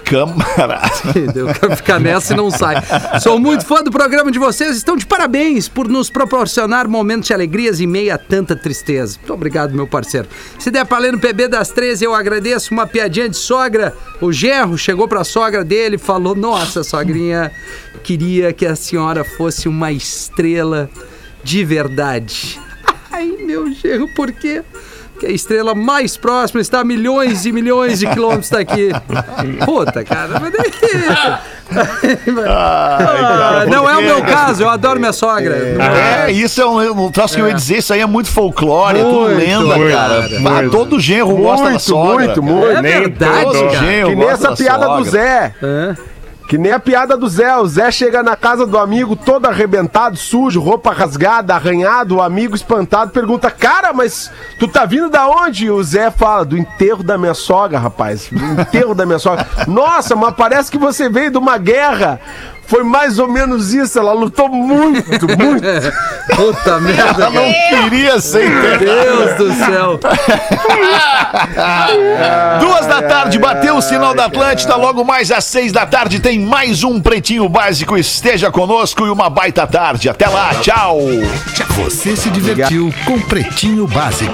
Câmara. (laughs) Eu quero ficar nessa e não sai. Sou muito fã do programa de vocês. Estão de parabéns por nos proporcionar momentos de alegrias em meio a tanta tristeza. Muito obrigado, meu parceiro. Se der pra ler no PB das 13, eu agradeço uma piadinha de sogra. O genro chegou pra sogra dele e falou: Nossa, sogrinha, queria que a senhora fosse uma estrela de verdade. (laughs) Ai, meu genro, por quê? que a estrela mais próxima está a milhões e milhões de quilômetros daqui. Puta, cara, mas daí... Ah, não é o meu caso, eu adoro minha sogra. É, isso é um, um troço que eu ia dizer, isso aí é muito folclore, é tudo Muito, lenda, muito, cara. muito. Ah, todo genro gosta da Muito, sogra. muito, muito. É Nem verdade, cara. genro Que nem essa da piada do sogra. Zé. É. Que nem a piada do Zé. O Zé chega na casa do amigo todo arrebentado, sujo, roupa rasgada, arranhado. O amigo espantado pergunta: Cara, mas tu tá vindo da onde? E o Zé fala: Do enterro da minha sogra, rapaz. Do enterro da minha sogra. (laughs) Nossa, mas parece que você veio de uma guerra. Foi mais ou menos isso. Ela lutou muito, (laughs) muito. Puta merda, Ela não queria ser enterrada. Deus do céu. (laughs) Duas da tarde, bateu o sinal da Atlântida. Logo mais às seis da tarde tem mais um Pretinho Básico. Esteja conosco e uma baita tarde. Até lá, tchau. Você se divertiu com Pretinho Básico.